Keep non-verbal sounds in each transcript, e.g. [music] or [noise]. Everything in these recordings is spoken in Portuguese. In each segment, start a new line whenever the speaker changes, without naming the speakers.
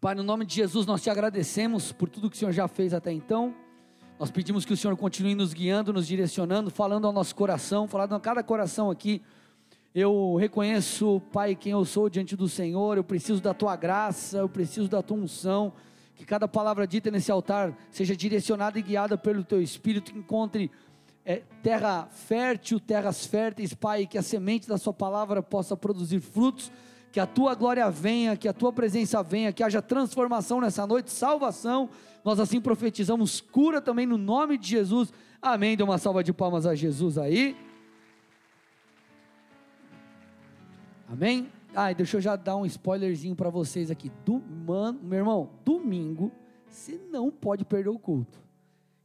Pai, no nome de Jesus, nós te agradecemos por tudo que o Senhor já fez até então. Nós pedimos que o Senhor continue nos guiando, nos direcionando, falando ao nosso coração, falando a cada coração aqui. Eu reconheço, Pai, quem eu sou diante do Senhor. Eu preciso da tua graça, eu preciso da tua unção. Que cada palavra dita nesse altar seja direcionada e guiada pelo teu Espírito, que encontre é, terra fértil, terras férteis, Pai, que a semente da Sua palavra possa produzir frutos que a tua glória venha, que a tua presença venha, que haja transformação nessa noite, salvação. Nós assim profetizamos cura também no nome de Jesus. Amém. Dê uma salva de palmas a Jesus aí. Amém. Ah, deixa eu já dar um spoilerzinho para vocês aqui. Do, mano, meu irmão, domingo você não pode perder o culto.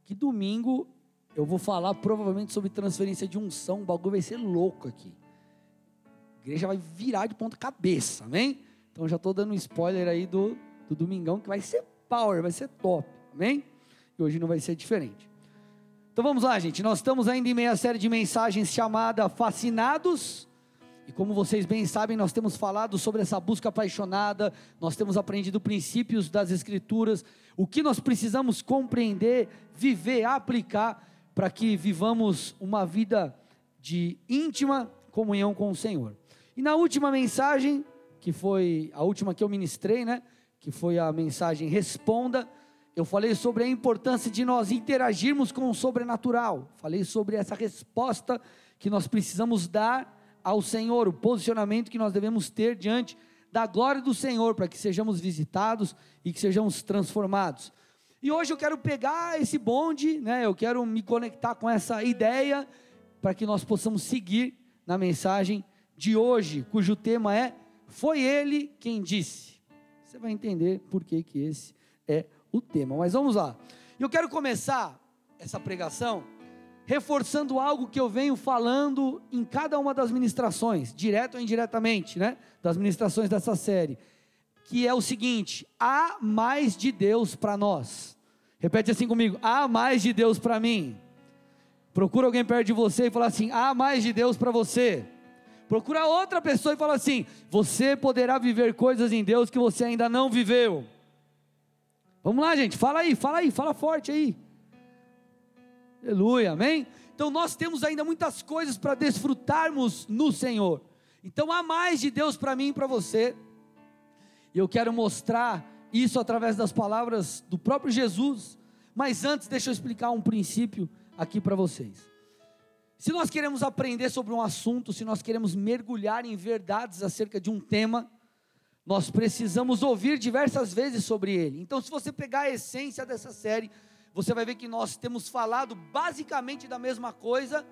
Que domingo eu vou falar provavelmente sobre transferência de unção. O bagulho vai ser louco aqui igreja vai virar de ponta cabeça, amém? Então já estou dando um spoiler aí do, do domingão que vai ser power, vai ser top, amém? E hoje não vai ser diferente. Então vamos lá, gente. Nós estamos ainda em meia série de mensagens chamada Fascinados. E como vocês bem sabem, nós temos falado sobre essa busca apaixonada, nós temos aprendido princípios das Escrituras, o que nós precisamos compreender, viver, aplicar, para que vivamos uma vida de íntima comunhão com o Senhor. E na última mensagem, que foi a última que eu ministrei, né? Que foi a mensagem Responda. Eu falei sobre a importância de nós interagirmos com o sobrenatural. Falei sobre essa resposta que nós precisamos dar ao Senhor, o posicionamento que nós devemos ter diante da glória do Senhor, para que sejamos visitados e que sejamos transformados. E hoje eu quero pegar esse bonde, né? Eu quero me conectar com essa ideia para que nós possamos seguir na mensagem de hoje, cujo tema é Foi Ele quem disse. Você vai entender por que, que esse é o tema. Mas vamos lá. Eu quero começar essa pregação reforçando algo que eu venho falando em cada uma das ministrações, direto ou indiretamente, né? Das ministrações dessa série, que é o seguinte: há mais de Deus para nós. Repete assim comigo: há mais de Deus para mim. Procura alguém perto de você e fala assim: há mais de Deus para você. Procura outra pessoa e fala assim: você poderá viver coisas em Deus que você ainda não viveu. Vamos lá, gente, fala aí, fala aí, fala forte aí. Aleluia, amém? Então nós temos ainda muitas coisas para desfrutarmos no Senhor. Então há mais de Deus para mim e para você. E eu quero mostrar isso através das palavras do próprio Jesus. Mas antes, deixa eu explicar um princípio aqui para vocês. Se nós queremos aprender sobre um assunto, se nós queremos mergulhar em verdades acerca de um tema, nós precisamos ouvir diversas vezes sobre ele. Então, se você pegar a essência dessa série, você vai ver que nós temos falado basicamente da mesma coisa,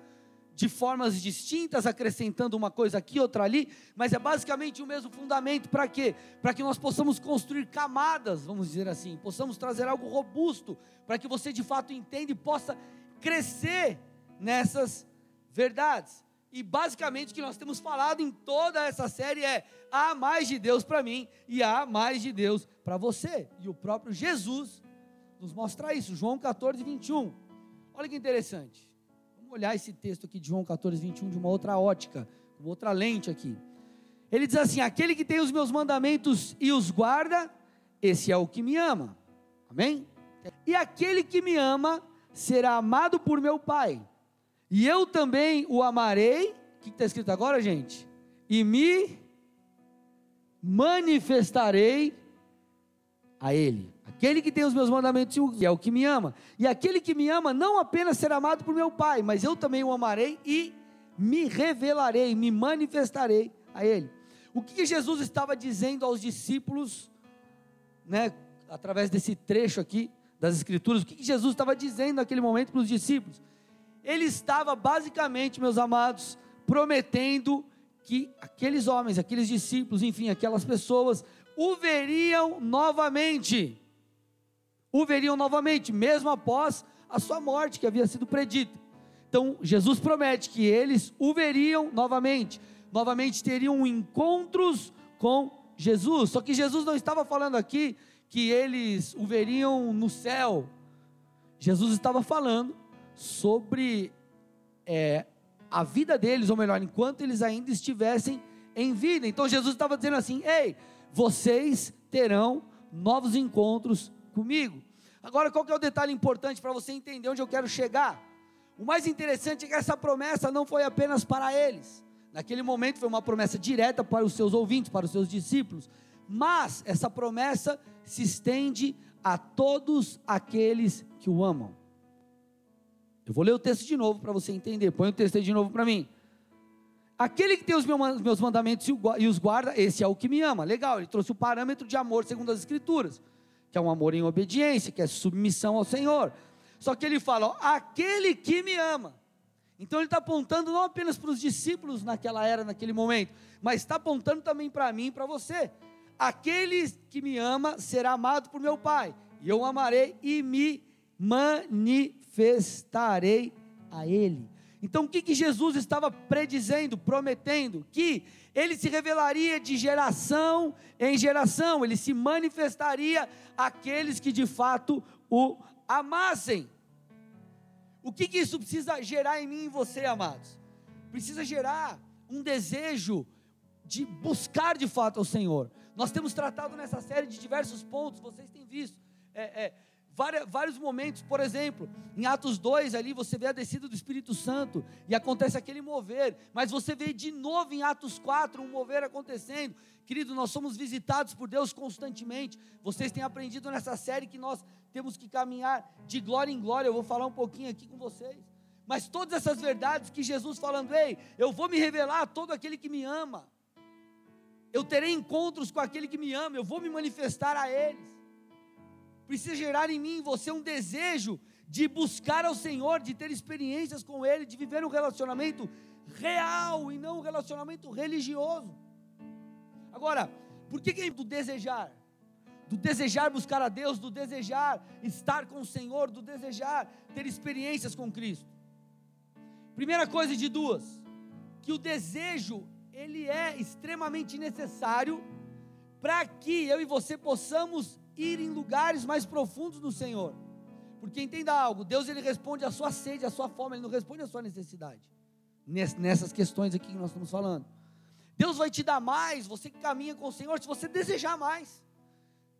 de formas distintas, acrescentando uma coisa aqui, outra ali, mas é basicamente o mesmo fundamento. Para quê? Para que nós possamos construir camadas, vamos dizer assim, possamos trazer algo robusto, para que você de fato entenda e possa crescer nessas verdades. E basicamente o que nós temos falado em toda essa série é: há mais de Deus para mim e há mais de Deus para você. E o próprio Jesus nos mostra isso, João 14, 21. Olha que interessante. Vamos olhar esse texto aqui de João 14, 21 de uma outra ótica, com outra lente aqui. Ele diz assim: Aquele que tem os meus mandamentos e os guarda, esse é o que me ama. Amém? E aquele que me ama será amado por meu Pai e eu também o amarei. O que está escrito agora, gente? E me manifestarei a Ele. Aquele que tem os meus mandamentos é o que me ama. E aquele que me ama não apenas será amado por meu Pai, mas eu também o amarei e me revelarei, me manifestarei a Ele. O que Jesus estava dizendo aos discípulos, né, através desse trecho aqui das Escrituras, o que Jesus estava dizendo naquele momento para os discípulos? Ele estava basicamente, meus amados, prometendo que aqueles homens, aqueles discípulos, enfim, aquelas pessoas, o veriam novamente. O veriam novamente, mesmo após a sua morte, que havia sido predita. Então, Jesus promete que eles o veriam novamente, novamente teriam encontros com Jesus. Só que Jesus não estava falando aqui que eles o veriam no céu. Jesus estava falando sobre é, a vida deles, ou melhor, enquanto eles ainda estivessem em vida. Então Jesus estava dizendo assim: ei, vocês terão novos encontros comigo. Agora, qual que é o detalhe importante para você entender onde eu quero chegar? O mais interessante é que essa promessa não foi apenas para eles. Naquele momento foi uma promessa direta para os seus ouvintes, para os seus discípulos. Mas essa promessa se estende a todos aqueles que o amam. Eu vou ler o texto de novo para você entender. Põe o texto aí de novo para mim. Aquele que tem os meus mandamentos e os guarda, esse é o que me ama. Legal, ele trouxe o parâmetro de amor segundo as Escrituras, que é um amor em obediência, que é submissão ao Senhor. Só que ele fala, ó, aquele que me ama. Então ele está apontando não apenas para os discípulos naquela era, naquele momento, mas está apontando também para mim e para você. Aquele que me ama será amado por meu Pai, e eu amarei e me manifestarei a Ele. Então o que, que Jesus estava predizendo, prometendo? Que ele se revelaria de geração em geração, ele se manifestaria àqueles que de fato o amassem. O que, que isso precisa gerar em mim e você, amados? Precisa gerar um desejo de buscar de fato ao Senhor. Nós temos tratado nessa série de diversos pontos, vocês têm visto. É, é, vários, momentos, por exemplo, em Atos 2 ali você vê a descida do Espírito Santo e acontece aquele mover, mas você vê de novo em Atos 4 um mover acontecendo. Querido, nós somos visitados por Deus constantemente. Vocês têm aprendido nessa série que nós temos que caminhar de glória em glória. Eu vou falar um pouquinho aqui com vocês. Mas todas essas verdades que Jesus falando, ei, eu vou me revelar a todo aquele que me ama. Eu terei encontros com aquele que me ama, eu vou me manifestar a eles. Precisa gerar em mim, em você, um desejo de buscar ao Senhor, de ter experiências com Ele, de viver um relacionamento real e não um relacionamento religioso. Agora, por que, que é do desejar? Do desejar buscar a Deus, do desejar estar com o Senhor, do desejar ter experiências com Cristo. Primeira coisa de duas, que o desejo ele é extremamente necessário para que eu e você possamos ir em lugares mais profundos no Senhor. Porque entenda algo, Deus ele responde à sua sede, à sua fome, ele não responde à sua necessidade. Nessas questões aqui que nós estamos falando. Deus vai te dar mais, você que caminha com o Senhor, se você desejar mais,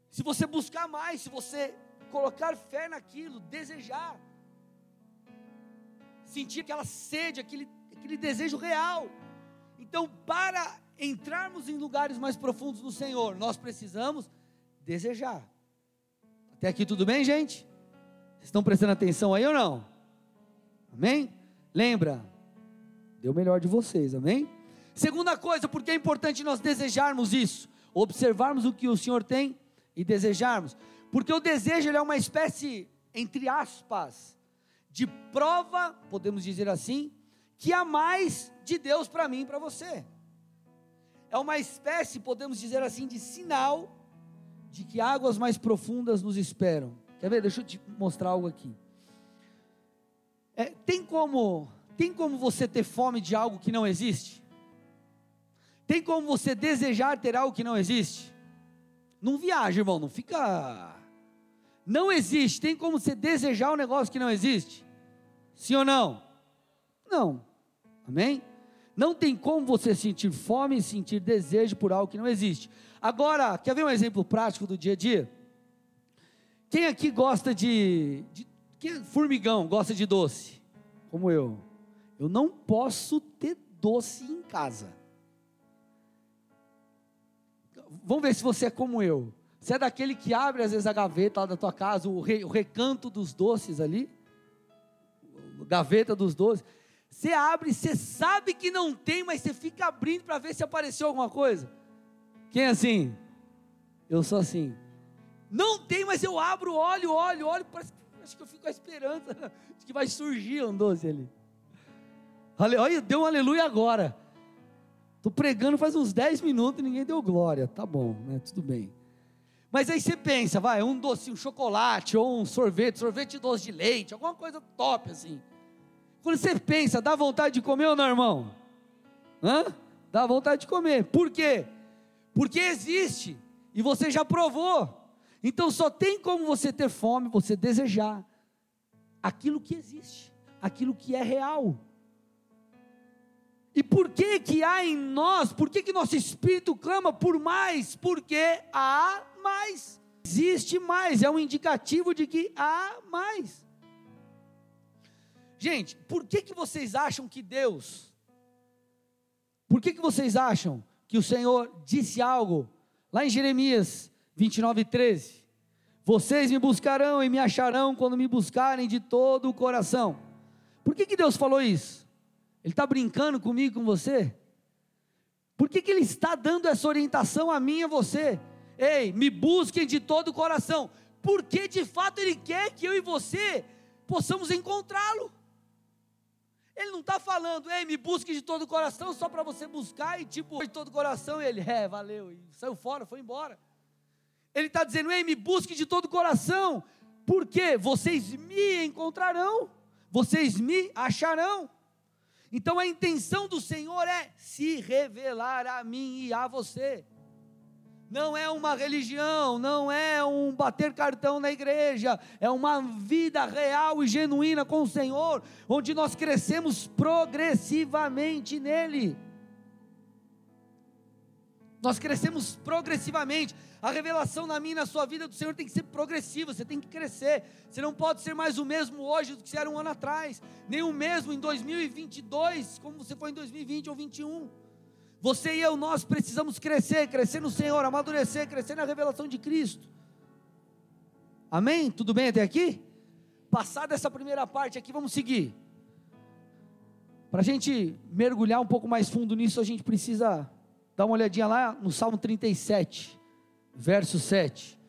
se você buscar mais, se você colocar fé naquilo, desejar, sentir aquela sede, aquele, aquele desejo real. Então, para entrarmos em lugares mais profundos no Senhor, nós precisamos desejar. Até aqui tudo bem, gente? Vocês estão prestando atenção aí ou não? Amém? Lembra, deu o melhor de vocês, amém? Segunda coisa, porque é importante nós desejarmos isso, observarmos o que o Senhor tem e desejarmos, porque o desejo é uma espécie, entre aspas, de prova, podemos dizer assim, que há mais de Deus para mim e para você. É uma espécie, podemos dizer assim, de sinal de que águas mais profundas nos esperam. Quer ver? Deixa eu te mostrar algo aqui. É, tem como tem como você ter fome de algo que não existe? Tem como você desejar ter algo que não existe? Não viaja, irmão, não fica. Não existe. Tem como você desejar um negócio que não existe? Sim ou não? Não. Amém? Não tem como você sentir fome e sentir desejo por algo que não existe. Agora, quer ver um exemplo prático do dia a dia? Quem aqui gosta de, de quem, formigão, gosta de doce? Como eu. Eu não posso ter doce em casa. Vamos ver se você é como eu. Você é daquele que abre às vezes a gaveta lá da tua casa, o, re, o recanto dos doces ali, gaveta dos doces. Você abre, você sabe que não tem, mas você fica abrindo para ver se apareceu alguma coisa. Quem é assim? Eu sou assim. Não tem, mas eu abro, olho, olho, olho, parece, acho que eu fico com a esperança de que vai surgir um doce ali. Olha, deu um aleluia agora. Estou pregando faz uns 10 minutos e ninguém deu glória. Tá bom, né? Tudo bem. Mas aí você pensa, vai, um doce, um chocolate, ou um sorvete, sorvete doce de leite, alguma coisa top assim. Quando você pensa, dá vontade de comer ou não, irmão? Hã? Dá vontade de comer. Por quê? Porque existe e você já provou. Então só tem como você ter fome, você desejar aquilo que existe, aquilo que é real. E por que que há em nós, por que que nosso espírito clama por mais? Porque há mais. Existe mais, é um indicativo de que há mais. Gente, por que, que vocês acham que Deus, por que, que vocês acham que o Senhor disse algo lá em Jeremias 29, 13? Vocês me buscarão e me acharão quando me buscarem de todo o coração. Por que, que Deus falou isso? Ele está brincando comigo, com você? Por que, que Ele está dando essa orientação a mim e a você? Ei, me busquem de todo o coração, porque de fato Ele quer que eu e você possamos encontrá-lo. Ele não está falando, ei, me busque de todo o coração, só para você buscar e tipo, de todo o coração, ele, é, valeu, e saiu fora, foi embora. Ele está dizendo, ei, me busque de todo o coração, porque vocês me encontrarão, vocês me acharão. Então a intenção do Senhor é se revelar a mim e a você não é uma religião, não é um bater cartão na igreja, é uma vida real e genuína com o Senhor, onde nós crescemos progressivamente nele. Nós crescemos progressivamente. A revelação na minha e na sua vida do Senhor tem que ser progressiva, você tem que crescer. Você não pode ser mais o mesmo hoje do que você era um ano atrás, nem o mesmo em 2022, como você foi em 2020 ou 2021. Você e eu, nós precisamos crescer, crescer no Senhor, amadurecer, crescer na revelação de Cristo. Amém? Tudo bem até aqui? Passada essa primeira parte aqui, vamos seguir. Para a gente mergulhar um pouco mais fundo nisso, a gente precisa dar uma olhadinha lá no Salmo 37, verso 7.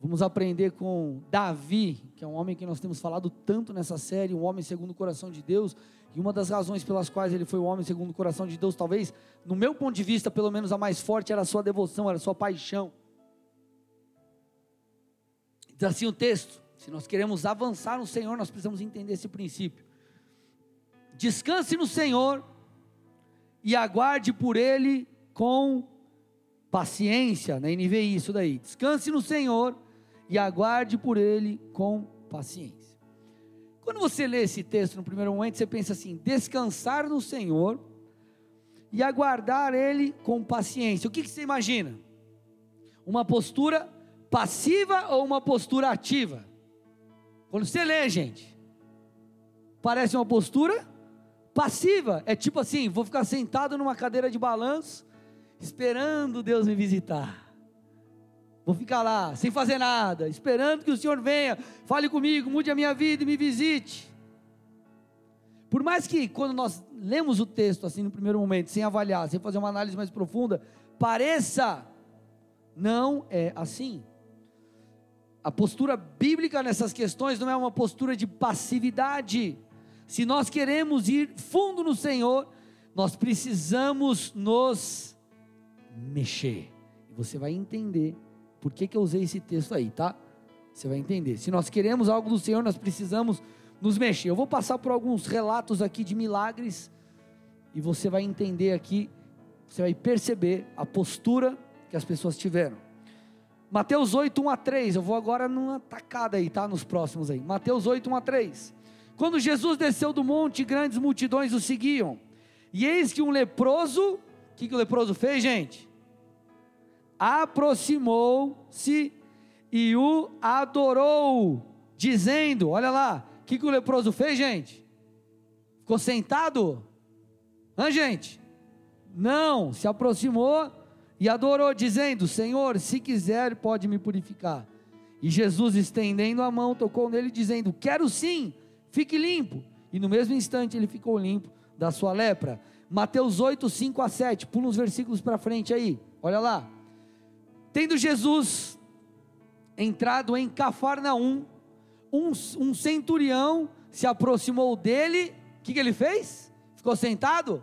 Vamos aprender com Davi, que é um homem que nós temos falado tanto nessa série, um homem segundo o coração de Deus, e uma das razões pelas quais ele foi o homem segundo o coração de Deus, talvez, no meu ponto de vista, pelo menos a mais forte, era a sua devoção, era a sua paixão. Diz assim o texto: se nós queremos avançar no Senhor, nós precisamos entender esse princípio. Descanse no Senhor e aguarde por Ele com paciência, na NVI, isso daí. Descanse no Senhor e aguarde por Ele com paciência. Quando você lê esse texto no primeiro momento, você pensa assim: descansar no Senhor e aguardar Ele com paciência. O que, que você imagina? Uma postura passiva ou uma postura ativa? Quando você lê, gente, parece uma postura passiva. É tipo assim: vou ficar sentado numa cadeira de balanço, esperando Deus me visitar. Vou ficar lá, sem fazer nada, esperando que o Senhor venha, fale comigo, mude a minha vida e me visite. Por mais que, quando nós lemos o texto assim no primeiro momento, sem avaliar, sem fazer uma análise mais profunda, pareça, não é assim. A postura bíblica nessas questões não é uma postura de passividade. Se nós queremos ir fundo no Senhor, nós precisamos nos mexer. E você vai entender por que, que eu usei esse texto aí, tá? Você vai entender. Se nós queremos algo do Senhor, nós precisamos nos mexer. Eu vou passar por alguns relatos aqui de milagres e você vai entender aqui, você vai perceber a postura que as pessoas tiveram. Mateus 8, 1 a 3. Eu vou agora numa tacada aí, tá? Nos próximos aí. Mateus 8, 1 a 3. Quando Jesus desceu do monte, grandes multidões o seguiam. E eis que um leproso, o que, que o leproso fez, gente? Aproximou-se e o adorou, dizendo: Olha lá, o que, que o leproso fez, gente? Ficou sentado? Hã, gente? Não, se aproximou e adorou, dizendo: Senhor, se quiser, pode me purificar. E Jesus, estendendo a mão, tocou nele, dizendo: Quero sim, fique limpo. E no mesmo instante ele ficou limpo da sua lepra. Mateus 8, 5 a 7, pula uns versículos para frente aí, olha lá. Tendo Jesus entrado em Cafarnaum, um, um centurião se aproximou dele, o que, que ele fez? Ficou sentado?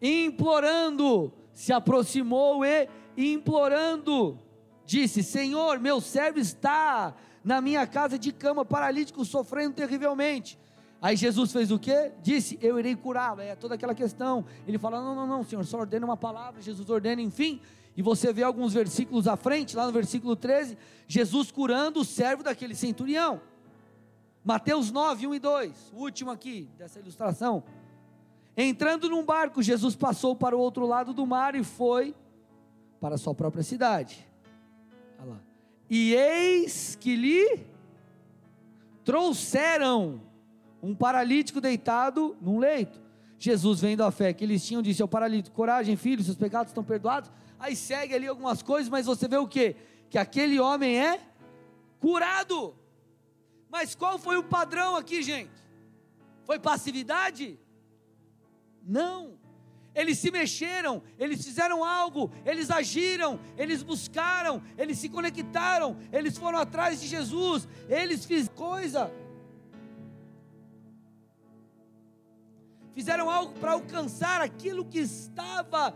Implorando, se aproximou e implorando, disse: Senhor, meu servo está na minha casa de cama, paralítico, sofrendo terrivelmente. Aí Jesus fez o quê? Disse: Eu irei curá-lo. É toda aquela questão. Ele fala: Não, não, não, Senhor, só ordena uma palavra. Jesus ordena, enfim. E você vê alguns versículos à frente, lá no versículo 13, Jesus curando o servo daquele centurião. Mateus 9, 1 e 2, o último aqui dessa ilustração. Entrando num barco, Jesus passou para o outro lado do mar e foi para a sua própria cidade. Olha lá. E eis que lhe trouxeram um paralítico deitado num leito. Jesus, vendo a fé que eles tinham, disse ao paralítico: Coragem, filho, seus pecados estão perdoados. Aí segue ali algumas coisas, mas você vê o que? Que aquele homem é curado. Mas qual foi o padrão aqui, gente? Foi passividade? Não. Eles se mexeram, eles fizeram algo, eles agiram, eles buscaram, eles se conectaram, eles foram atrás de Jesus, eles fizeram coisa. Fizeram algo para alcançar aquilo que estava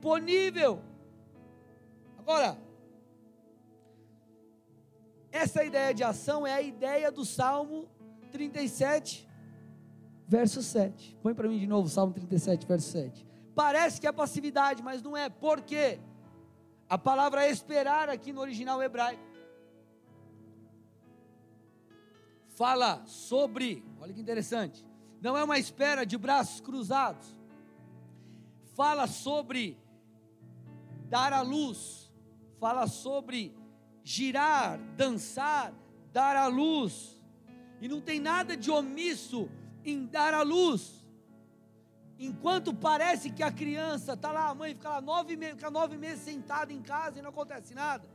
disponível. Agora, essa ideia de ação é a ideia do Salmo 37, verso 7. Põe para mim de novo Salmo 37, verso 7. Parece que é passividade, mas não é. Por quê? A palavra esperar aqui no original hebraico fala sobre, olha que interessante, não é uma espera de braços cruzados. Fala sobre dar a luz, fala sobre girar, dançar, dar a luz. E não tem nada de omisso em dar a luz. Enquanto parece que a criança está lá, a mãe fica lá nove, fica nove meses sentada em casa e não acontece nada.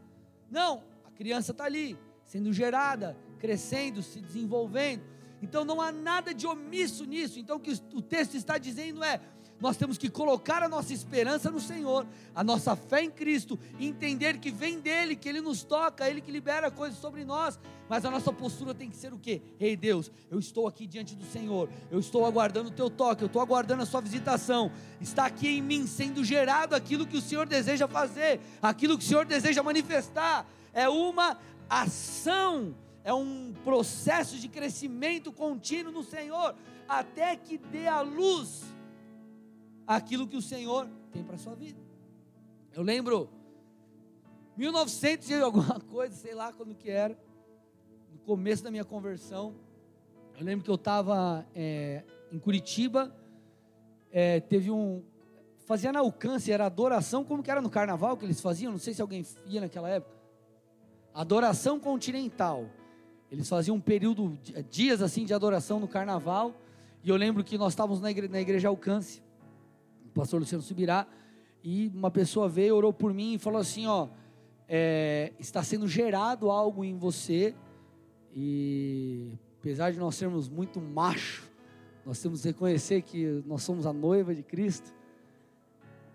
Não, a criança está ali, sendo gerada, crescendo, se desenvolvendo. Então não há nada de omisso nisso. Então o que o texto está dizendo é: nós temos que colocar a nossa esperança no Senhor, a nossa fé em Cristo, entender que vem dele, que ele nos toca, ele que libera coisas sobre nós, mas a nossa postura tem que ser o quê? Ei Deus, eu estou aqui diante do Senhor, eu estou aguardando o teu toque, eu estou aguardando a sua visitação, está aqui em mim sendo gerado aquilo que o Senhor deseja fazer, aquilo que o Senhor deseja manifestar, é uma ação, é um processo de crescimento contínuo no Senhor, até que dê a luz aquilo que o Senhor tem para a sua vida. Eu lembro, 1900 e alguma [laughs] coisa, sei lá quando que era, no começo da minha conversão, eu lembro que eu estava é, em Curitiba, é, teve um, fazia na alcance, era adoração, como que era no carnaval que eles faziam, não sei se alguém ia naquela época, adoração continental, eles faziam um período, dias assim de adoração no carnaval, e eu lembro que nós estávamos na igreja, na igreja Alcance, pastor Luciano Subirá, e uma pessoa veio, orou por mim e falou assim: ó, é, está sendo gerado algo em você, e apesar de nós sermos muito macho, nós temos que reconhecer que nós somos a noiva de Cristo.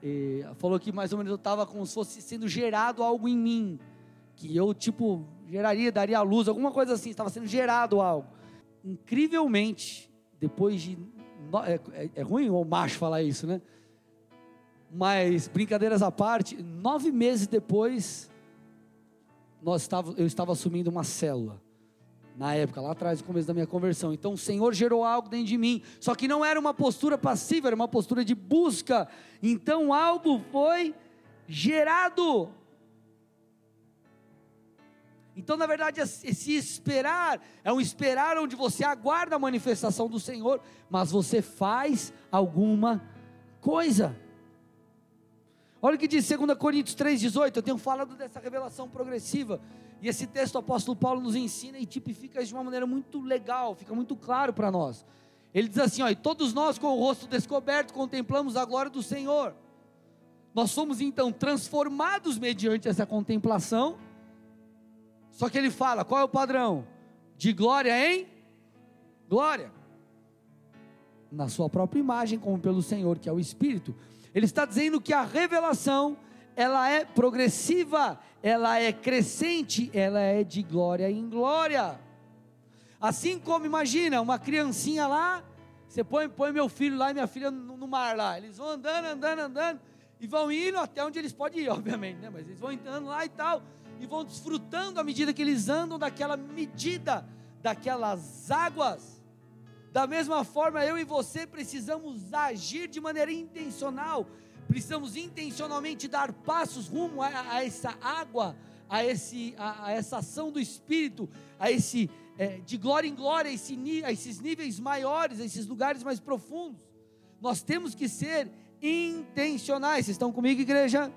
E falou que mais ou menos eu estava como se fosse sendo gerado algo em mim, que eu tipo geraria, daria a luz, alguma coisa assim, estava sendo gerado algo. Incrivelmente, depois de. É, é, é ruim o macho falar isso, né? Mas, brincadeiras à parte, nove meses depois, nós estava, eu estava assumindo uma célula. Na época, lá atrás, no começo da minha conversão. Então, o Senhor gerou algo dentro de mim. Só que não era uma postura passiva, era uma postura de busca. Então, algo foi gerado. Então, na verdade, esse esperar é um esperar onde você aguarda a manifestação do Senhor, mas você faz alguma coisa. Olha o que diz 2 Coríntios 3,18. Eu tenho falado dessa revelação progressiva. E esse texto o apóstolo Paulo nos ensina e tipifica de uma maneira muito legal, fica muito claro para nós. Ele diz assim: ó, e todos nós com o rosto descoberto contemplamos a glória do Senhor. Nós somos então transformados mediante essa contemplação. Só que ele fala: qual é o padrão? De glória em glória. Na sua própria imagem, como pelo Senhor, que é o Espírito. Ele está dizendo que a revelação, ela é progressiva, ela é crescente, ela é de glória em glória. Assim como imagina uma criancinha lá, você põe, põe meu filho lá e minha filha no, no, mar lá, eles vão andando, andando, andando, e vão indo até onde eles podem ir, [laughs] obviamente, né? mas eles vão entrando lá e tal, e vão desfrutando à medida que eles andam daquela medida, daquelas águas. Da mesma forma, eu e você precisamos agir de maneira intencional, precisamos intencionalmente dar passos rumo a, a essa água, a, esse, a, a, essa ação do Espírito, a esse é, de glória em glória, esse, a esses níveis maiores, a esses lugares mais profundos. Nós temos que ser intencionais. Vocês estão comigo, igreja?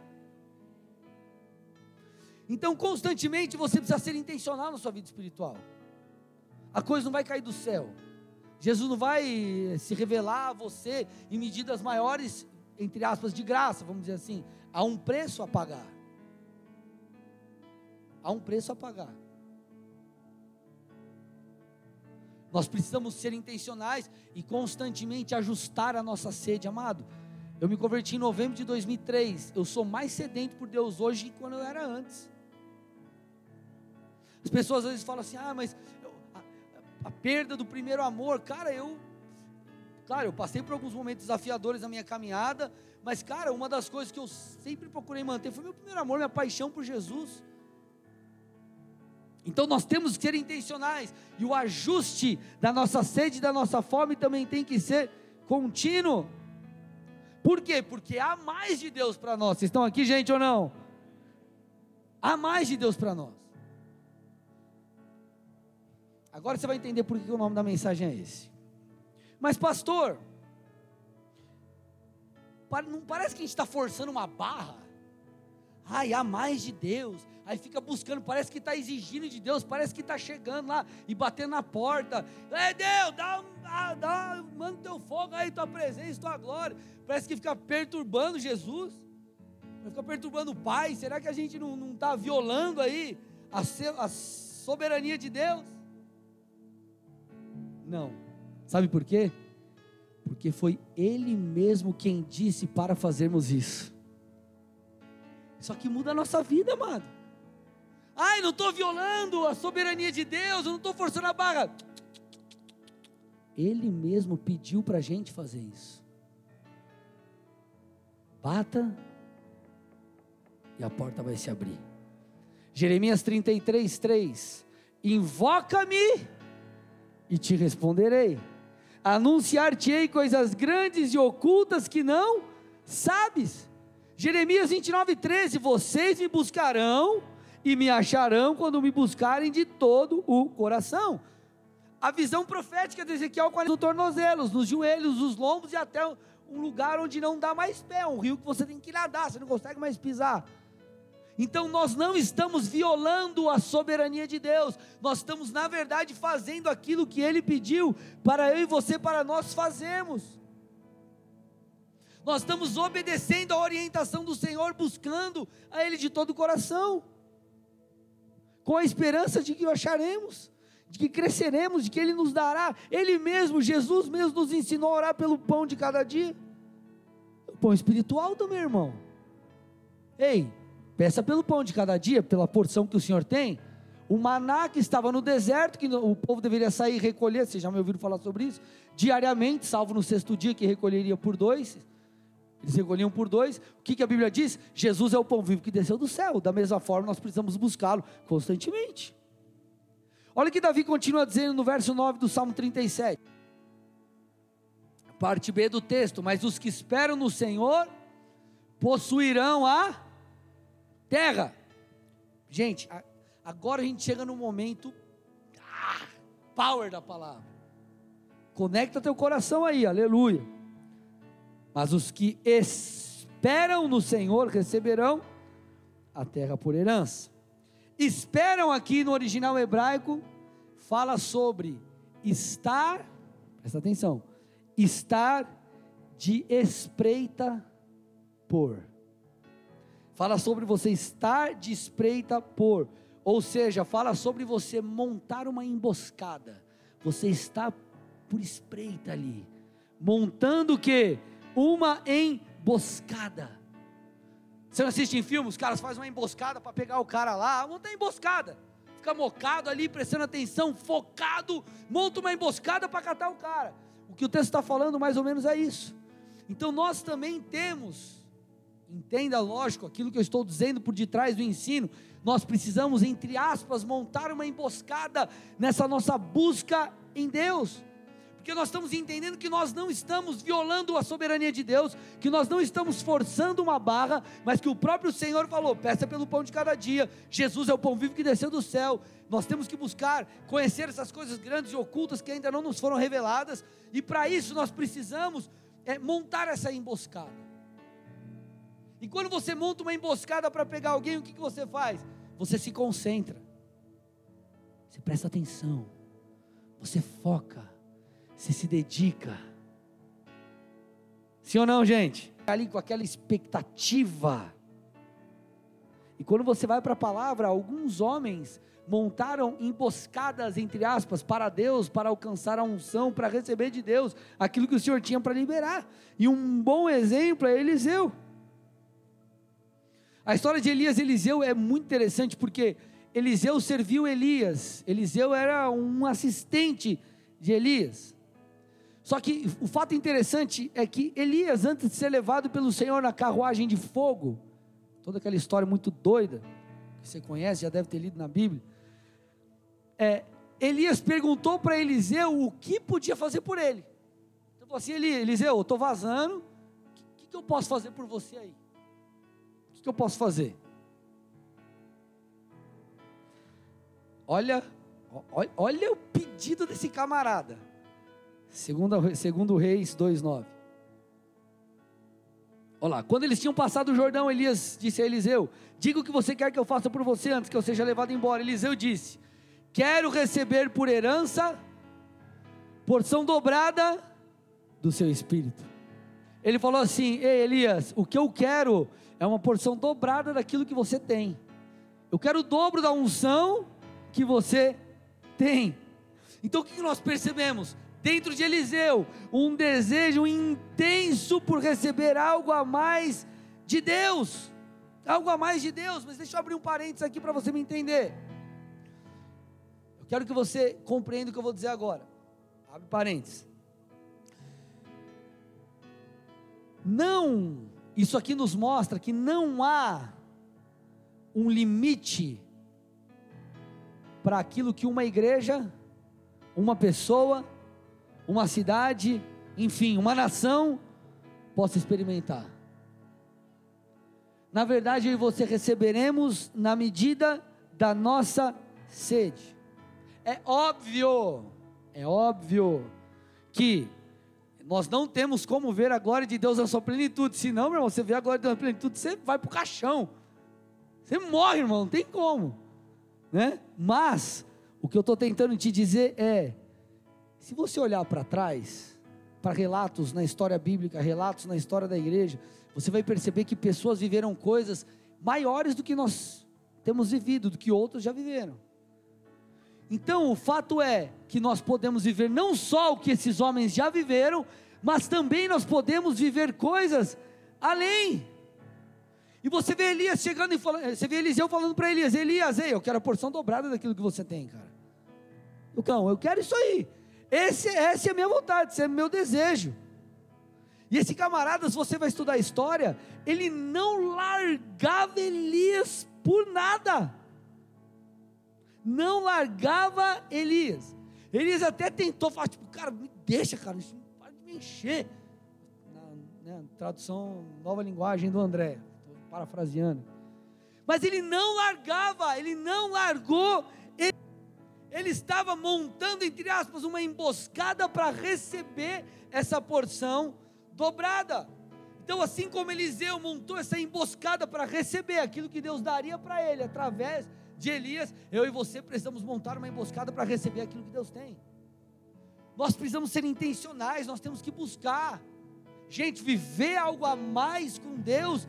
Então, constantemente você precisa ser intencional na sua vida espiritual. A coisa não vai cair do céu. Jesus não vai se revelar a você em medidas maiores, entre aspas, de graça, vamos dizer assim. Há um preço a pagar. Há um preço a pagar. Nós precisamos ser intencionais e constantemente ajustar a nossa sede, amado. Eu me converti em novembro de 2003. Eu sou mais sedento por Deus hoje que quando eu era antes. As pessoas às vezes falam assim: ah, mas a, perda do primeiro amor, cara, eu. Claro, eu passei por alguns momentos desafiadores na minha caminhada, mas, cara, uma das coisas que eu sempre procurei manter foi meu primeiro amor, minha paixão por Jesus. Então nós temos que ser intencionais, e o ajuste da nossa sede, da nossa fome também tem que ser contínuo. Por quê? Porque há mais de Deus para nós. Vocês estão aqui, gente, ou não? Há mais de Deus para nós. Agora você vai entender por que o nome da mensagem é esse. Mas, pastor, não parece que a gente está forçando uma barra? Ai, há mais de Deus. Aí fica buscando, parece que está exigindo de Deus, parece que está chegando lá e batendo na porta. É Deus, dá, dá, dá, manda teu fogo aí, tua presença, tua glória. Parece que fica perturbando Jesus, fica perturbando o Pai. Será que a gente não está violando aí a, a soberania de Deus? Não. Sabe por quê? Porque foi Ele mesmo quem disse para fazermos isso. Só que muda a nossa vida, amado. Ai, não estou violando a soberania de Deus, eu não estou forçando a barra. Ele mesmo pediu para a gente fazer isso. Bata e a porta vai se abrir. Jeremias 33, 3: Invoca-me e te responderei. Anunciar-te-ei coisas grandes e ocultas que não sabes. Jeremias 29, 13: Vocês me buscarão e me acharão quando me buscarem de todo o coração. A visão profética de Ezequiel nos tornozelos, nos joelhos, nos lombos e até um lugar onde não dá mais pé, um rio que você tem que nadar, você não consegue mais pisar. Então nós não estamos violando a soberania de Deus, nós estamos, na verdade, fazendo aquilo que Ele pediu para eu e você, para nós fazermos nós estamos obedecendo a orientação do Senhor, buscando a Ele de todo o coração, com a esperança de que o acharemos, de que cresceremos, de que Ele nos dará. Ele mesmo, Jesus mesmo, nos ensinou a orar pelo pão de cada dia, o pão espiritual do meu irmão. Ei, peça pelo pão de cada dia, pela porção que o Senhor tem. O maná que estava no deserto, que o povo deveria sair e recolher, vocês já me ouviram falar sobre isso, diariamente, salvo no sexto dia que recolheria por dois eles recolhiam por dois. O que, que a Bíblia diz? Jesus é o pão vivo que desceu do céu. Da mesma forma, nós precisamos buscá-lo constantemente. Olha que Davi continua dizendo no verso 9 do Salmo 37. Parte B do texto: Mas os que esperam no Senhor possuirão a terra. Gente, agora a gente chega no momento ah, power da palavra. Conecta teu coração aí, aleluia. Mas os que esperam no Senhor receberão a terra por herança. Esperam aqui no original hebraico fala sobre estar, presta atenção, estar de espreita por. Fala sobre você estar de espreita por, ou seja, fala sobre você montar uma emboscada. Você está por espreita ali, montando o que? uma emboscada. Você não assiste em filmes, os caras fazem uma emboscada para pegar o cara lá, monta emboscada. Fica mocado ali, prestando atenção, focado, monta uma emboscada para catar o cara. O que o texto está falando mais ou menos é isso. Então nós também temos, entenda lógico, aquilo que eu estou dizendo por detrás do ensino, nós precisamos, entre aspas, montar uma emboscada nessa nossa busca em Deus porque nós estamos entendendo que nós não estamos violando a soberania de Deus, que nós não estamos forçando uma barra, mas que o próprio Senhor falou: peça pelo pão de cada dia. Jesus é o pão vivo que desceu do céu. Nós temos que buscar conhecer essas coisas grandes e ocultas que ainda não nos foram reveladas, e para isso nós precisamos é, montar essa emboscada. E quando você monta uma emboscada para pegar alguém, o que, que você faz? você se concentra, você presta atenção, você foca, você se dedica. Sim ou não, gente? Ali com aquela expectativa. E quando você vai para a palavra, alguns homens montaram emboscadas, entre aspas, para Deus, para alcançar a unção, para receber de Deus aquilo que o Senhor tinha para liberar. E um bom exemplo é Eliseu. A história de Elias e Eliseu é muito interessante porque Eliseu serviu Elias, Eliseu era um assistente de Elias. Só que o fato interessante é que Elias, antes de ser levado pelo Senhor na carruagem de fogo, toda aquela história muito doida, que você conhece, já deve ter lido na Bíblia, é, Elias perguntou para Eliseu o que podia fazer por ele. Então assim: Eliseu, eu estou vazando, o que, que, eu posso fazer por você aí? Que, eu posso fazer? Olha, olha, olha o pedido desse camarada. Segundo, segundo Reis 2,9. Olha lá, quando eles tinham passado o Jordão, Elias disse a Eliseu: Diga o que você quer que eu faça por você antes que eu seja levado embora. Eliseu disse: Quero receber por herança porção dobrada do seu espírito. Ele falou assim: Ei Elias, o que eu quero é uma porção dobrada daquilo que você tem. Eu quero o dobro da unção que você tem. Então o que nós percebemos? Dentro de Eliseu, um desejo intenso por receber algo a mais de Deus. Algo a mais de Deus, mas deixa eu abrir um parênteses aqui para você me entender. Quero que você compreenda o que eu vou dizer agora. Abre parênteses. Não, isso aqui nos mostra que não há um limite para aquilo que uma igreja, uma pessoa, uma cidade, enfim, uma nação possa experimentar. Na verdade, eu e você receberemos na medida da nossa sede. É óbvio, é óbvio que nós não temos como ver a glória de Deus na sua plenitude. Se não, meu irmão, você vê a glória de Deus na plenitude, você vai para o caixão. Você morre, irmão, não tem como. Né? Mas, o que eu estou tentando te dizer é: se você olhar para trás, para relatos na história bíblica, relatos na história da igreja, você vai perceber que pessoas viveram coisas maiores do que nós temos vivido, do que outros já viveram. Então, o fato é que nós podemos viver não só o que esses homens já viveram, mas também nós podemos viver coisas além. E você vê Elias chegando e falando, você vê Eliseu falando para Elias: Elias, ei, eu quero a porção dobrada daquilo que você tem, cara. Lucão, eu quero isso aí. Esse, essa é a minha vontade, esse é o meu desejo. E esse camarada, se você vai estudar a história, ele não largava Elias por nada não largava Elias. Elias até tentou falar, tipo, cara, me deixa, cara, não para de me encher. Na né, tradução, nova linguagem do André, estou parafraseando. Mas ele não largava, ele não largou, ele, ele estava montando, entre aspas, uma emboscada para receber essa porção dobrada. Então, assim como Eliseu montou essa emboscada para receber aquilo que Deus daria para ele através de Elias, eu e você precisamos montar uma emboscada para receber aquilo que Deus tem. Nós precisamos ser intencionais, nós temos que buscar. Gente, viver algo a mais com Deus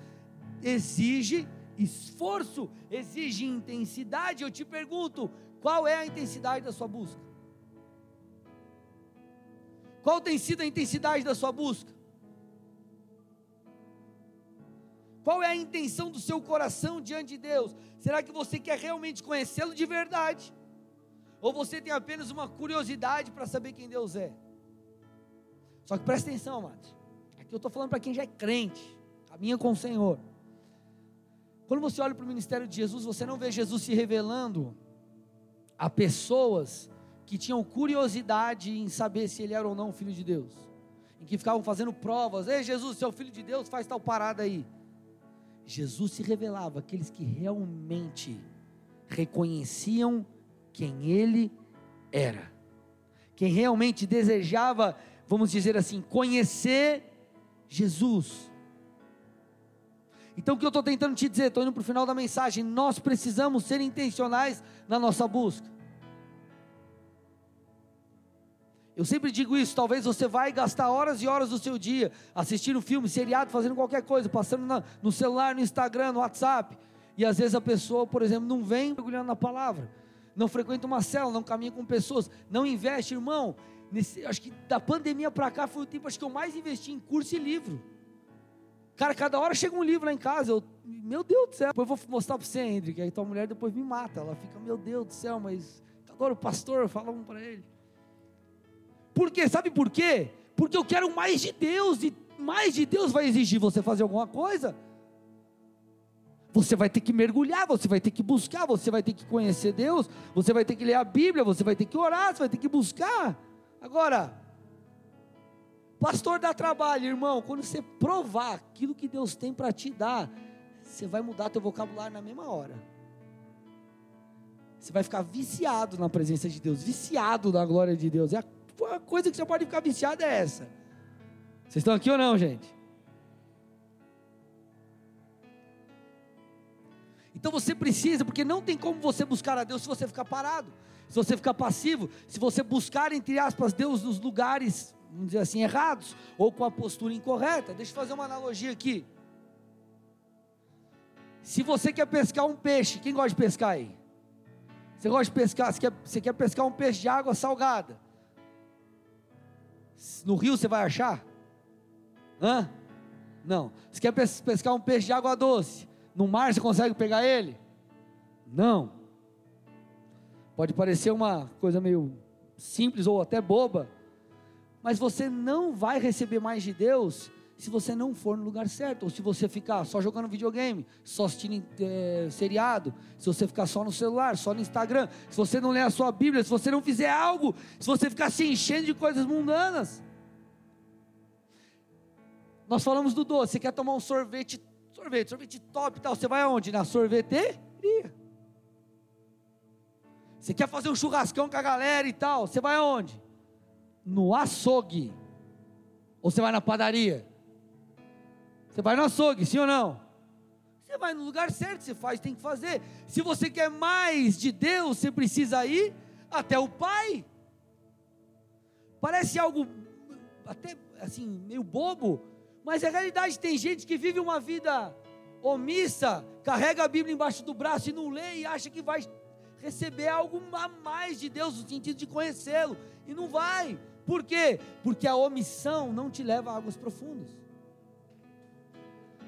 exige esforço, exige intensidade. Eu te pergunto, qual é a intensidade da sua busca? Qual tem sido a intensidade da sua busca? Qual é a intenção do seu coração diante de Deus? Será que você quer realmente conhecê-lo de verdade? Ou você tem apenas uma curiosidade para saber quem Deus é? Só que presta atenção, amados. Aqui eu estou falando para quem já é crente, caminha com o Senhor. Quando você olha para o ministério de Jesus, você não vê Jesus se revelando a pessoas que tinham curiosidade em saber se ele era ou não filho de Deus, em que ficavam fazendo provas. Ei, Jesus, seu filho de Deus, faz tal parada aí. Jesus se revelava àqueles que realmente reconheciam quem ele era, quem realmente desejava, vamos dizer assim, conhecer Jesus. Então o que eu estou tentando te dizer, estou indo para o final da mensagem, nós precisamos ser intencionais na nossa busca. Eu sempre digo isso, talvez você vai gastar horas e horas do seu dia assistindo filme, seriado, fazendo qualquer coisa, passando na, no celular, no Instagram, no WhatsApp. E às vezes a pessoa, por exemplo, não vem mergulhando na palavra, não frequenta uma cela, não caminha com pessoas, não investe, irmão. Nesse, acho que da pandemia para cá foi o tempo acho que eu mais investi em curso e livro. Cara, cada hora chega um livro lá em casa, eu, meu Deus do céu. Depois eu vou mostrar para você, Hendrick, aí tua mulher depois me mata. Ela fica, meu Deus do céu, mas agora o pastor, fala um para ele. Por quê? Sabe por quê? Porque eu quero mais de Deus, e mais de Deus vai exigir você fazer alguma coisa. Você vai ter que mergulhar, você vai ter que buscar, você vai ter que conhecer Deus, você vai ter que ler a Bíblia, você vai ter que orar, você vai ter que buscar. Agora, pastor dá trabalho, irmão. Quando você provar aquilo que Deus tem para te dar, você vai mudar teu vocabulário na mesma hora. Você vai ficar viciado na presença de Deus, viciado na glória de Deus. É a a coisa que você pode ficar viciado é essa. Vocês estão aqui ou não, gente? Então você precisa, porque não tem como você buscar a Deus se você ficar parado, se você ficar passivo, se você buscar, entre aspas, Deus nos lugares, vamos dizer assim, errados, ou com a postura incorreta. Deixa eu fazer uma analogia aqui. Se você quer pescar um peixe, quem gosta de pescar aí? Você gosta de pescar, você quer, você quer pescar um peixe de água salgada. No rio você vai achar? Hã? Não. Você quer pescar um peixe de água doce? No mar você consegue pegar ele? Não. Pode parecer uma coisa meio simples ou até boba, mas você não vai receber mais de Deus se você não for no lugar certo, ou se você ficar só jogando videogame, só assistindo é, seriado, se você ficar só no celular, só no Instagram, se você não ler a sua Bíblia, se você não fizer algo, se você ficar se enchendo de coisas mundanas. Nós falamos do doce, você quer tomar um sorvete, sorvete, sorvete top e tal, você vai aonde? Na sorveteria. Você quer fazer um churrascão com a galera e tal, você vai aonde? No açougue. Ou você vai na padaria? Você vai no açougue, sim ou não? Você vai no lugar certo, você faz, tem que fazer. Se você quer mais de Deus, você precisa ir até o Pai. Parece algo até assim, meio bobo, mas a realidade tem gente que vive uma vida omissa, carrega a Bíblia embaixo do braço e não lê e acha que vai receber algo a mais de Deus no sentido de conhecê-lo e não vai. Por quê? Porque a omissão não te leva a águas profundas.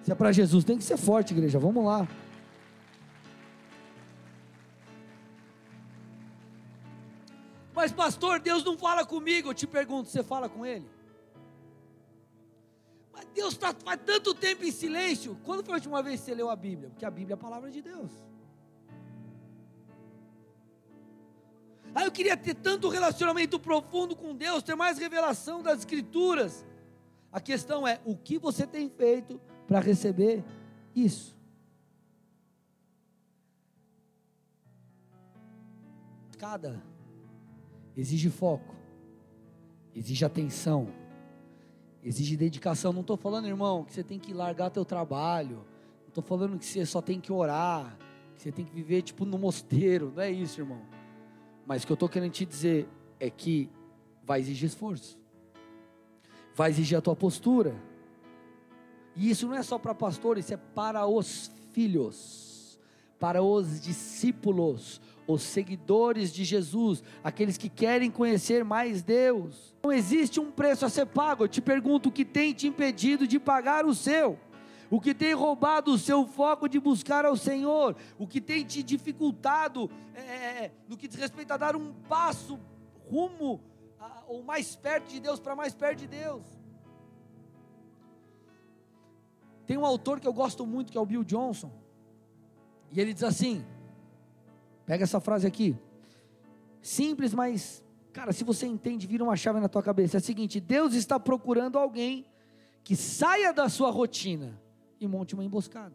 Se é para Jesus, tem que ser forte, igreja. Vamos lá. Mas, pastor, Deus não fala comigo. Eu te pergunto, você fala com Ele? Mas Deus está faz tanto tempo em silêncio. Quando foi a última vez que você leu a Bíblia? Porque a Bíblia é a palavra de Deus. Ah, eu queria ter tanto relacionamento profundo com Deus, ter mais revelação das Escrituras. A questão é: o que você tem feito para receber isso. Cada exige foco, exige atenção, exige dedicação. Não estou falando, irmão, que você tem que largar teu trabalho. Não estou falando que você só tem que orar, que você tem que viver tipo no mosteiro. Não é isso, irmão. Mas o que eu estou querendo te dizer é que vai exigir esforço, vai exigir a tua postura e isso não é só para pastores, isso é para os filhos, para os discípulos, os seguidores de Jesus, aqueles que querem conhecer mais Deus. Não existe um preço a ser pago. Eu te pergunto: o que tem te impedido de pagar o seu? O que tem roubado o seu foco de buscar ao Senhor? O que tem te dificultado é, é, é no que diz respeito a dar um passo rumo a, ou mais perto de Deus, para mais perto de Deus? Tem um autor que eu gosto muito, que é o Bill Johnson. E ele diz assim: pega essa frase aqui. Simples, mas, cara, se você entende, vira uma chave na tua cabeça. É o seguinte: Deus está procurando alguém que saia da sua rotina e monte uma emboscada.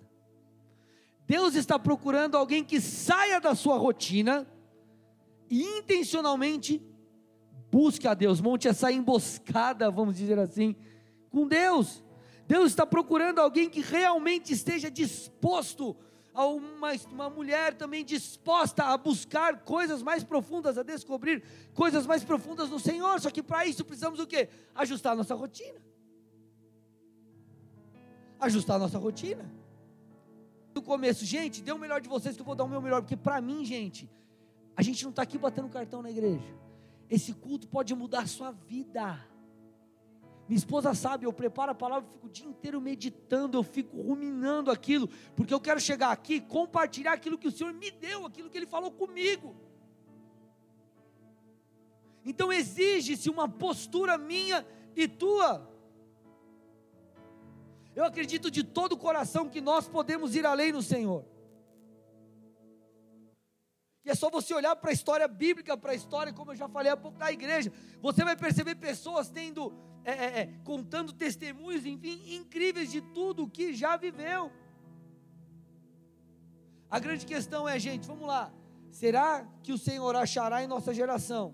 Deus está procurando alguém que saia da sua rotina e intencionalmente busque a Deus, monte essa emboscada, vamos dizer assim, com Deus. Deus está procurando alguém que realmente esteja disposto a uma, uma mulher também disposta a buscar coisas mais profundas, a descobrir coisas mais profundas no Senhor. Só que para isso precisamos o quê? Ajustar a nossa rotina. Ajustar a nossa rotina. No começo, gente, dê o melhor de vocês que eu vou dar o meu melhor, porque para mim, gente, a gente não está aqui batendo cartão na igreja. Esse culto pode mudar a sua vida. Minha esposa sabe, eu preparo a palavra, eu fico o dia inteiro meditando, eu fico ruminando aquilo, porque eu quero chegar aqui compartilhar aquilo que o Senhor me deu, aquilo que Ele falou comigo. Então exige-se uma postura minha e tua. Eu acredito de todo o coração que nós podemos ir além no Senhor. E é só você olhar para a história bíblica, para a história, como eu já falei há pouco, da igreja. Você vai perceber pessoas tendo, é, é, é, contando testemunhos, enfim, incríveis de tudo que já viveu. A grande questão é, gente, vamos lá. Será que o Senhor achará em nossa geração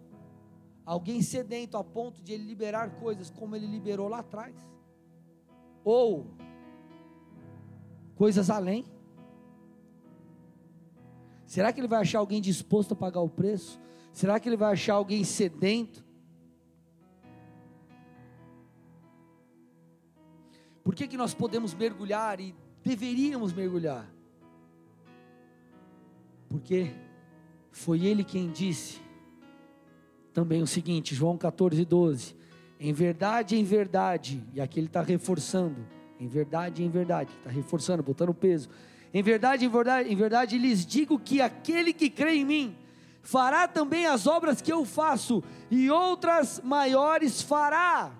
alguém sedento a ponto de ele liberar coisas como ele liberou lá atrás? Ou coisas além? Será que ele vai achar alguém disposto a pagar o preço? Será que ele vai achar alguém sedento? Por que, que nós podemos mergulhar e deveríamos mergulhar? Porque foi ele quem disse também o seguinte, João 14, 12: Em verdade, em verdade, e aqui ele está reforçando, em verdade, em verdade, está reforçando, botando peso em verdade, em verdade, em verdade lhes digo que aquele que crê em mim fará também as obras que eu faço, e outras maiores fará.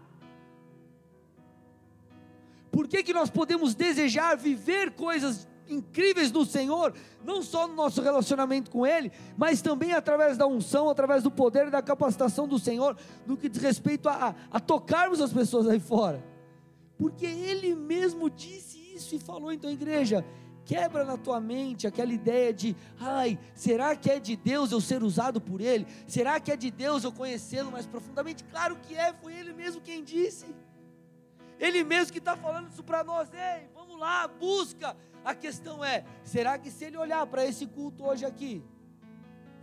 Por que, que nós podemos desejar viver coisas incríveis no Senhor, não só no nosso relacionamento com Ele, mas também através da unção, através do poder e da capacitação do Senhor, no que diz respeito a, a tocarmos as pessoas aí fora? Porque Ele mesmo disse isso e falou, então, igreja, Quebra na tua mente aquela ideia de, ai, será que é de Deus eu ser usado por Ele? Será que é de Deus eu conhecê-lo mais profundamente? Claro que é, foi Ele mesmo quem disse. Ele mesmo que está falando isso para nós, ei, vamos lá, busca. A questão é, será que se ele olhar para esse culto hoje aqui,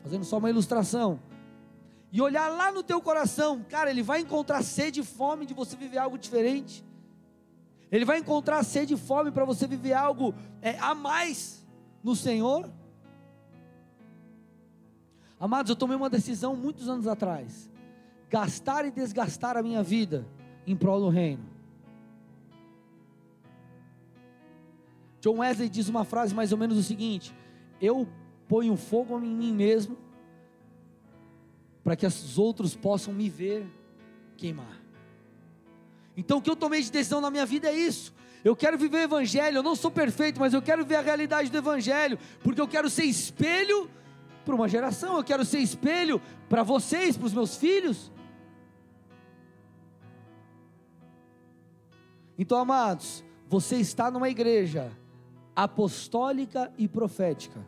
fazendo só uma ilustração, e olhar lá no teu coração, cara, ele vai encontrar sede e fome de você viver algo diferente? Ele vai encontrar sede e fome para você viver algo é, a mais no Senhor. Amados, eu tomei uma decisão muitos anos atrás: gastar e desgastar a minha vida em prol do reino. John Wesley diz uma frase mais ou menos o seguinte: Eu ponho fogo em mim mesmo para que os outros possam me ver queimar. Então o que eu tomei de decisão na minha vida é isso. Eu quero viver o Evangelho, eu não sou perfeito, mas eu quero ver a realidade do Evangelho, porque eu quero ser espelho para uma geração, eu quero ser espelho para vocês, para os meus filhos. Então, amados, você está numa igreja apostólica e profética.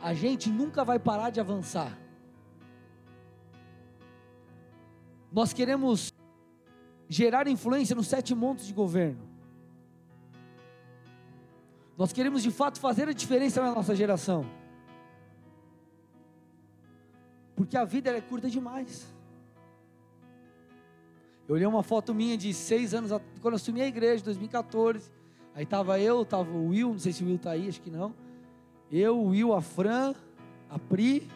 A gente nunca vai parar de avançar. Nós queremos gerar influência nos sete montes de governo. Nós queremos de fato fazer a diferença na nossa geração. Porque a vida é curta demais. Eu olhei uma foto minha de seis anos, quando eu assumi a igreja, 2014. Aí estava eu, estava o Will, não sei se o Will está aí, acho que não. Eu, o Will, a Fran, a Pri.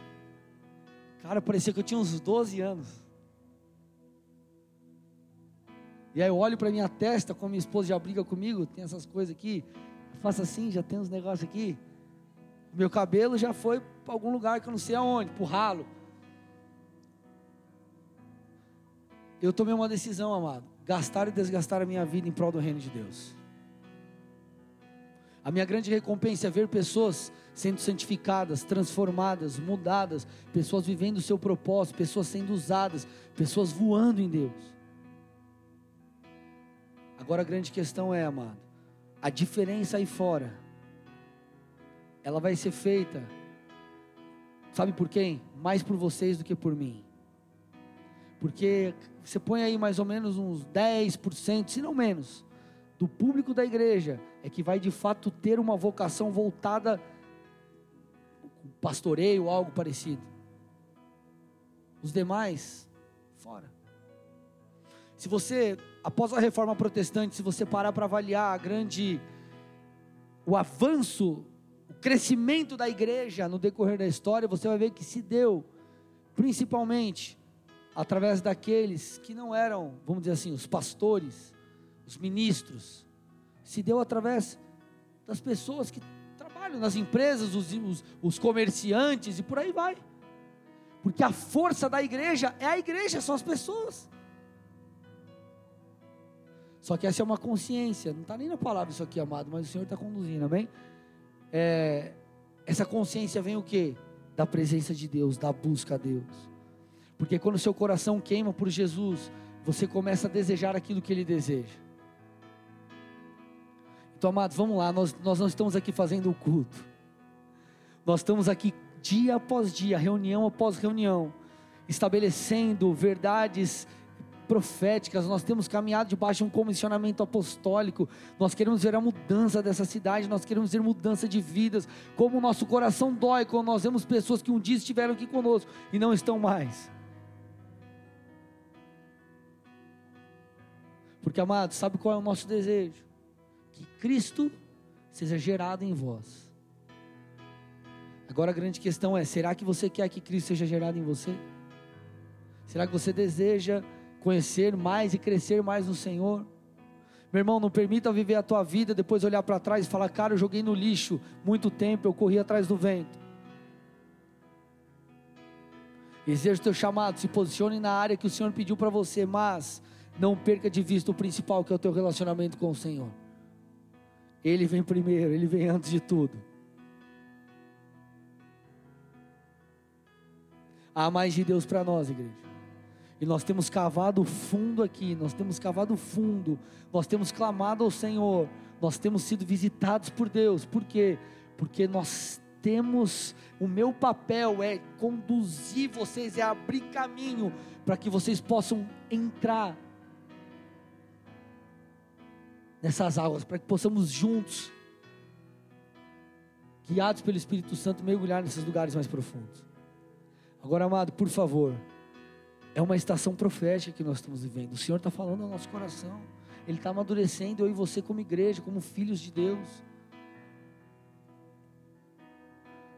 Cara, parecia que eu tinha uns 12 anos. E aí eu olho para minha testa, como minha esposa já briga comigo, tem essas coisas aqui. Faço assim, já tem uns negócios aqui. Meu cabelo já foi para algum lugar que eu não sei aonde, para o ralo. Eu tomei uma decisão, amado. Gastar e desgastar a minha vida em prol do reino de Deus. A minha grande recompensa é ver pessoas sendo santificadas, transformadas, mudadas, pessoas vivendo o seu propósito, pessoas sendo usadas, pessoas voando em Deus. Agora a grande questão é, amado, a diferença aí fora, ela vai ser feita, sabe por quem? Mais por vocês do que por mim. Porque você põe aí mais ou menos uns 10%, se não menos, do público da igreja é que vai de fato ter uma vocação voltada pastoreio, algo parecido. Os demais, fora. Se você, após a reforma protestante, se você parar para avaliar a grande, o avanço, o crescimento da igreja no decorrer da história, você vai ver que se deu, principalmente, através daqueles que não eram, vamos dizer assim, os pastores, os ministros, se deu através das pessoas que trabalham nas empresas, os, os, os comerciantes e por aí vai. Porque a força da igreja é a igreja, são as pessoas. Só que essa é uma consciência, não está nem na palavra isso aqui, amado, mas o Senhor está conduzindo, amém? É, essa consciência vem o que? Da presença de Deus, da busca a Deus. Porque quando o seu coração queima por Jesus, você começa a desejar aquilo que Ele deseja. Então, amados, vamos lá, nós, nós não estamos aqui fazendo o culto. Nós estamos aqui dia após dia, reunião após reunião, estabelecendo verdades proféticas, nós temos caminhado debaixo de um comissionamento apostólico, nós queremos ver a mudança dessa cidade, nós queremos ver mudança de vidas, como o nosso coração dói quando nós vemos pessoas que um dia estiveram aqui conosco e não estão mais. Porque, amados, sabe qual é o nosso desejo? Que Cristo seja gerado em vós. Agora a grande questão é: será que você quer que Cristo seja gerado em você? Será que você deseja conhecer mais e crescer mais no Senhor. Meu irmão, não permita viver a tua vida, depois olhar para trás e falar: Cara, eu joguei no lixo muito tempo, eu corri atrás do vento. Exerça o teu chamado, se posicione na área que o Senhor pediu para você, mas não perca de vista o principal, que é o teu relacionamento com o Senhor. Ele vem primeiro, ele vem antes de tudo. Há mais de Deus para nós, igreja. E nós temos cavado fundo aqui, nós temos cavado fundo, nós temos clamado ao Senhor, nós temos sido visitados por Deus. Por quê? Porque nós temos, o meu papel é conduzir vocês, é abrir caminho para que vocês possam entrar nessas águas, para que possamos juntos, guiados pelo Espírito Santo, mergulhar nesses lugares mais profundos. Agora, amado, por favor, é uma estação profética que nós estamos vivendo. O Senhor está falando ao nosso coração. Ele está amadurecendo eu e você como igreja, como filhos de Deus.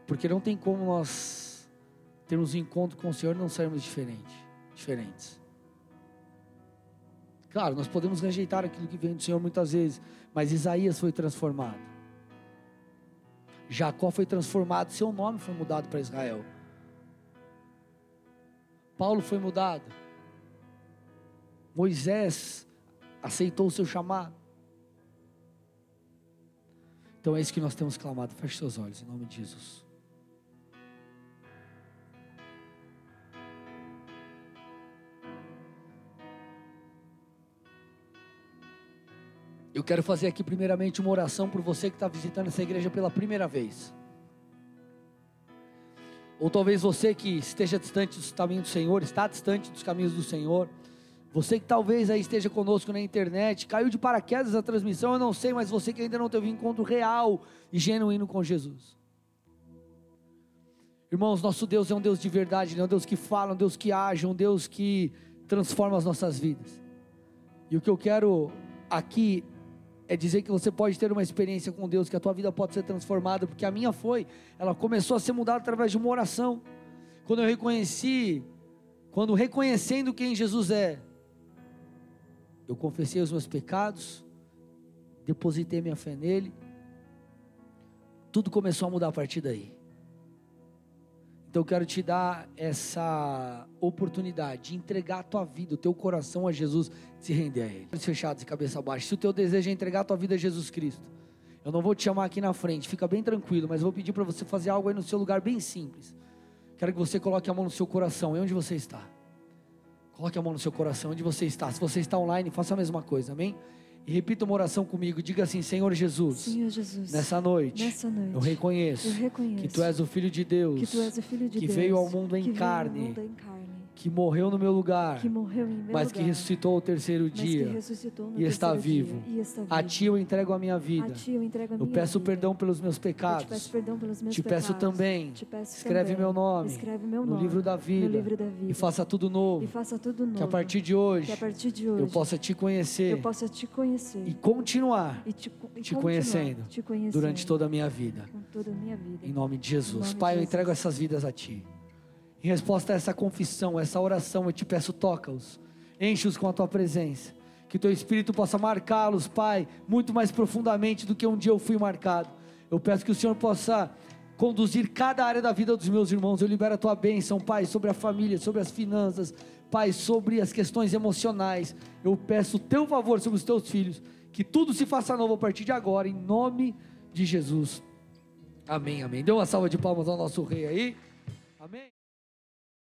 Porque não tem como nós termos um encontro com o Senhor e não sermos diferentes. diferentes. Claro, nós podemos rejeitar aquilo que vem do Senhor muitas vezes, mas Isaías foi transformado. Jacó foi transformado, seu nome foi mudado para Israel. Paulo foi mudado. Moisés aceitou o seu chamado. Então é isso que nós temos clamado. Feche seus olhos em nome de Jesus. Eu quero fazer aqui primeiramente uma oração por você que está visitando essa igreja pela primeira vez. Ou talvez você que esteja distante dos caminhos do Senhor, está distante dos caminhos do Senhor. Você que talvez aí esteja conosco na internet, caiu de paraquedas a transmissão, eu não sei, mas você que ainda não teve um encontro real e genuíno com Jesus. Irmãos, nosso Deus é um Deus de verdade, é um Deus que fala, um Deus que age, um Deus que transforma as nossas vidas. E o que eu quero aqui é dizer que você pode ter uma experiência com Deus, que a tua vida pode ser transformada, porque a minha foi, ela começou a ser mudada através de uma oração. Quando eu reconheci, quando reconhecendo quem Jesus é, eu confessei os meus pecados, depositei minha fé nele, tudo começou a mudar a partir daí. Então eu quero te dar essa oportunidade de entregar a tua vida, o teu coração a Jesus, se render a Ele. Olhos fechados e cabeça baixa. Se o teu desejo é entregar a tua vida a Jesus Cristo, eu não vou te chamar aqui na frente, fica bem tranquilo, mas vou pedir para você fazer algo aí no seu lugar bem simples. Quero que você coloque a mão no seu coração, e onde você está. Coloque a mão no seu coração, onde você está. Se você está online, faça a mesma coisa, amém? E repita uma oração comigo. Diga assim: Senhor Jesus.
Senhor Jesus.
Nessa noite.
Nessa noite
eu, reconheço
eu reconheço.
Que tu és o filho de Deus.
Que de Deus.
Veio ao mundo em carne.
Veio ao mundo em carne
que morreu no meu lugar,
que meu
mas
lugar,
que ressuscitou ao terceiro dia.
no
e está vivo.
dia, e está
A ti eu entrego a minha vida.
A ti eu entrego a
Eu
minha
peço
vida.
perdão pelos meus
Eu peço
pecados.
perdão pelos meus
Te peço
pecados.
também,
Te peço
escreve
também.
meu nome
Escreve meu
no
nome
livro da
no
vida
livro da vida.
e faça tudo
E
novo.
faça tudo novo.
Que a partir de hoje
partir de hoje
eu possa te conhecer
eu possa te conhecer
e continuar
e te,
te conhecendo
te conhecendo
durante toda a minha vida.
toda a minha vida.
Em nome de Jesus.
Nome de
Pai, eu
Jesus.
entrego essas vidas a Ti. Em resposta a essa confissão, essa oração, eu te peço, toca-os. Enche-os com a Tua presença. Que Teu Espírito possa marcá-los, Pai, muito mais profundamente do que um dia eu fui marcado. Eu peço que o Senhor possa conduzir cada área da vida dos meus irmãos. Eu libero a Tua bênção, Pai, sobre a família, sobre as finanças, Pai, sobre as questões emocionais. Eu peço o Teu favor sobre os Teus filhos. Que tudo se faça novo a partir de agora, em nome de Jesus. Amém, amém. Dê uma salva de palmas ao nosso rei aí. Amém.